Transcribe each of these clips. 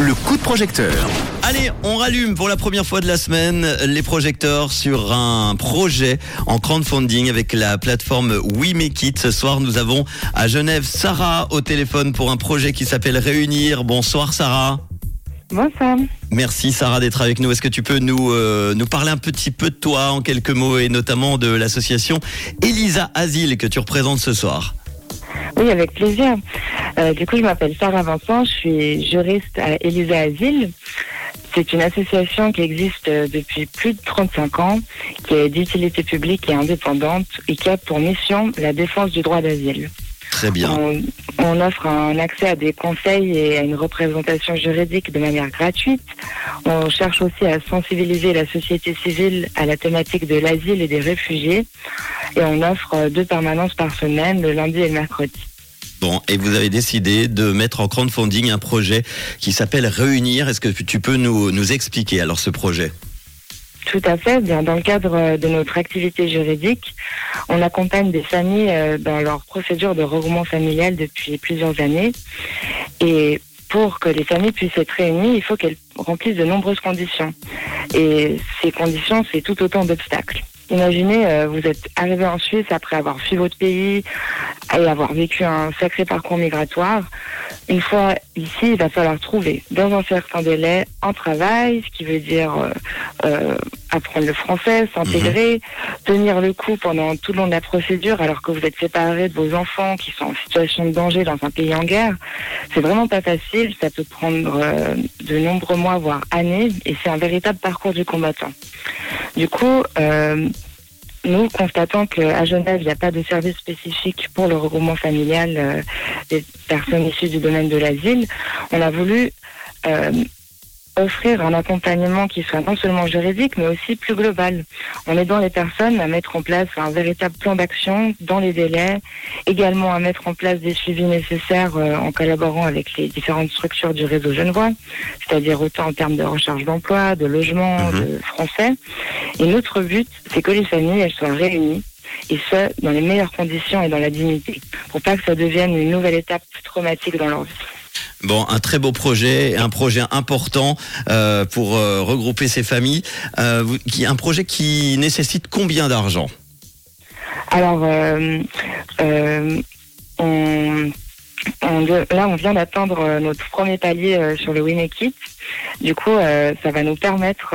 le coup de projecteur. Allez, on rallume pour la première fois de la semaine les projecteurs sur un projet en crowdfunding avec la plateforme We Make It. Ce soir, nous avons à Genève Sarah au téléphone pour un projet qui s'appelle Réunir. Bonsoir Sarah. Bonsoir. Merci Sarah d'être avec nous. Est-ce que tu peux nous euh, nous parler un petit peu de toi en quelques mots et notamment de l'association Elisa Asile que tu représentes ce soir? Oui, avec plaisir. Euh, du coup, je m'appelle Sarah Vincent, je suis juriste à Elisa Asile. C'est une association qui existe euh, depuis plus de 35 ans, qui est d'utilité publique et indépendante et qui a pour mission la défense du droit d'asile. Très bien. On, on offre un accès à des conseils et à une représentation juridique de manière gratuite. On cherche aussi à sensibiliser la société civile à la thématique de l'asile et des réfugiés. Et on offre deux permanences par semaine, le lundi et le mercredi. Bon, et vous avez décidé de mettre en crowdfunding un projet qui s'appelle Réunir. Est-ce que tu peux nous, nous expliquer alors ce projet? Tout à fait. Dans le cadre euh, de notre activité juridique, on accompagne des familles euh, dans leur procédure de regroupement familial depuis plusieurs années. Et pour que les familles puissent être réunies, il faut qu'elles remplissent de nombreuses conditions. Et ces conditions, c'est tout autant d'obstacles. Imaginez, euh, vous êtes arrivé en Suisse après avoir fui votre pays et avoir vécu un sacré parcours migratoire. Une fois ici, il va falloir trouver dans un certain délai un travail, ce qui veut dire euh, euh, apprendre le français, s'intégrer, tenir le coup pendant tout le long de la procédure alors que vous êtes séparés de vos enfants qui sont en situation de danger dans un pays en guerre. C'est vraiment pas facile, ça peut prendre euh, de nombreux mois, voire années, et c'est un véritable parcours du combattant. Du coup, euh, nous constatons qu'à Genève, il n'y a pas de service spécifique pour le regroupement familial euh, des personnes issues du domaine de l'asile. On a voulu euh, offrir un accompagnement qui soit non seulement juridique, mais aussi plus global, en aidant les personnes à mettre en place un véritable plan d'action dans les délais, également à mettre en place des suivis nécessaires euh, en collaborant avec les différentes structures du réseau Genevois, c'est-à-dire autant en termes de recherche d'emploi, de logement, Mhm. de français. Et notre but, c'est que les familles, elles soient réunies et ce, dans les meilleures conditions et dans la dignité, pour pas que ça devienne une nouvelle étape traumatique dans leur vie. Bon, un très beau projet, un projet important euh, pour euh, regrouper ces familles. Euh, qui, un projet qui nécessite combien d'argent? Alors, là, on vient d'atteindre notre premier palier sur le Winekit. Du coup, ça va nous permettre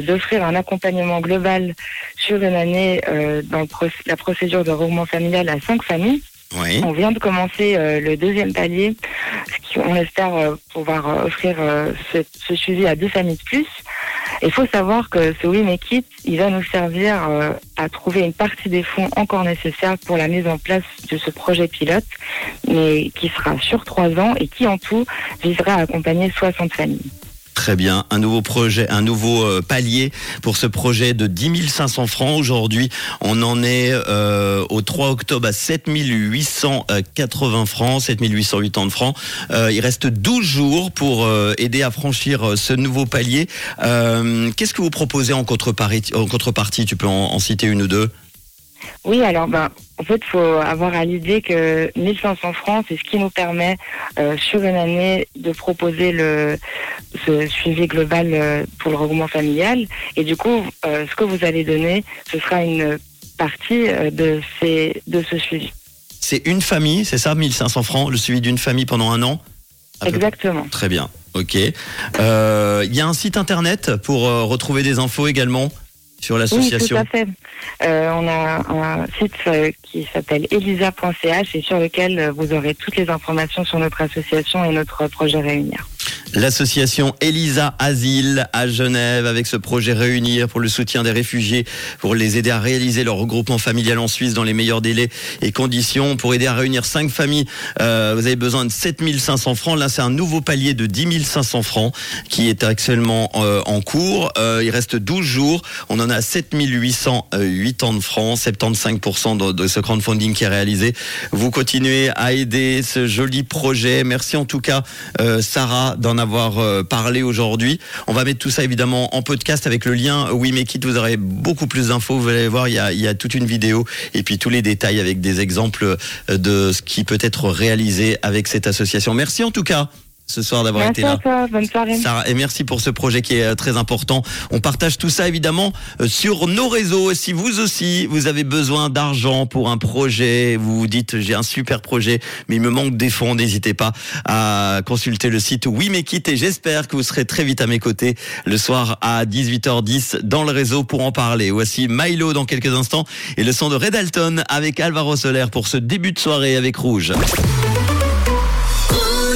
d'offrir un accompagnement global sur une année dans la procédure de regroupement familial à cinq familles. On vient de commencer euh, le deuxième palier, ce qui, on espère euh, pouvoir euh, offrir euh, ce, suivi à deux familles de plus. Il faut savoir que ce We Make il va nous servir à trouver une partie des fonds encore nécessaires pour la mise en place de ce projet pilote, mais qui sera sur trois ans et qui en tout visera à accompagner 60 familles. Très bien, un nouveau projet, un nouveau euh, palier pour ce projet de 10 500 francs. Aujourd'hui, on en est euh, au 3 octobre à 7 880 francs, 7 880 francs. Euh, il reste 12 jours pour euh, aider à franchir euh, ce nouveau palier. Euh, Qu'est-ce que vous proposez en contrepartie, en contrepartie? Tu peux en citer une ou deux Oui, alors ben, en fait, il faut avoir à l'idée que 1500 francs, c'est ce qui nous permet euh, sur une année de proposer le ce suivi global euh, pour le regroupement familial. Et du coup, euh, ce que vous allez donner, ce sera une partie de ces de ce suivi. C'est une famille, c'est ça 1500 francs, le suivi d'une famille pendant un an? Peu Exactement. Très bien, ok. Il y a un site internet pour retrouver des infos également? Sur Oui, tout l'association. à fait. Euh, on a un site euh, qui s'appelle elisa.ch et sur lequel euh, vous aurez toutes les informations sur notre association et notre projet Réunir. L'association Elisa Asile à Genève avec ce projet Réunir pour le soutien des réfugiés, pour les aider à réaliser leur regroupement familial en Suisse dans les meilleurs délais et conditions. Pour aider à réunir cinq familles, euh, vous avez besoin de 7500 francs. Là, c'est un nouveau palier de 10 500 francs qui est actuellement euh, en cours. Euh, il reste 12 jours. On en a 7880 francs, 75% de, de ce crowdfunding qui est réalisé. Vous continuez à aider ce joli projet. Merci en tout cas, euh, Sarah, d'en avoir euh, parlé aujourd'hui. On va mettre tout ça évidemment en podcast avec le lien Oui Mais Quitte. Vous aurez beaucoup plus d'infos. Vous allez voir, il y, a, il y a toute une vidéo et puis tous les détails avec des exemples euh, de ce qui peut être réalisé avec cette association. Merci en tout cas. Ce soir d'avoir été là. toi, bonne soirée. Sarah, et merci pour ce projet qui est euh, très important. On partage tout ça évidemment euh, sur nos réseaux. Si vous aussi, vous avez besoin d'argent pour un projet, vous vous dites j'ai un super projet, mais il me manque des fonds, n'hésitez pas à consulter le site We Make It et j'espère que vous serez très vite à mes côtés le soir à 18h10 dans le réseau pour en parler. Voici Milo dans quelques instants et le son de Red Alton avec Alvaro Soler pour ce début de soirée avec Rouge.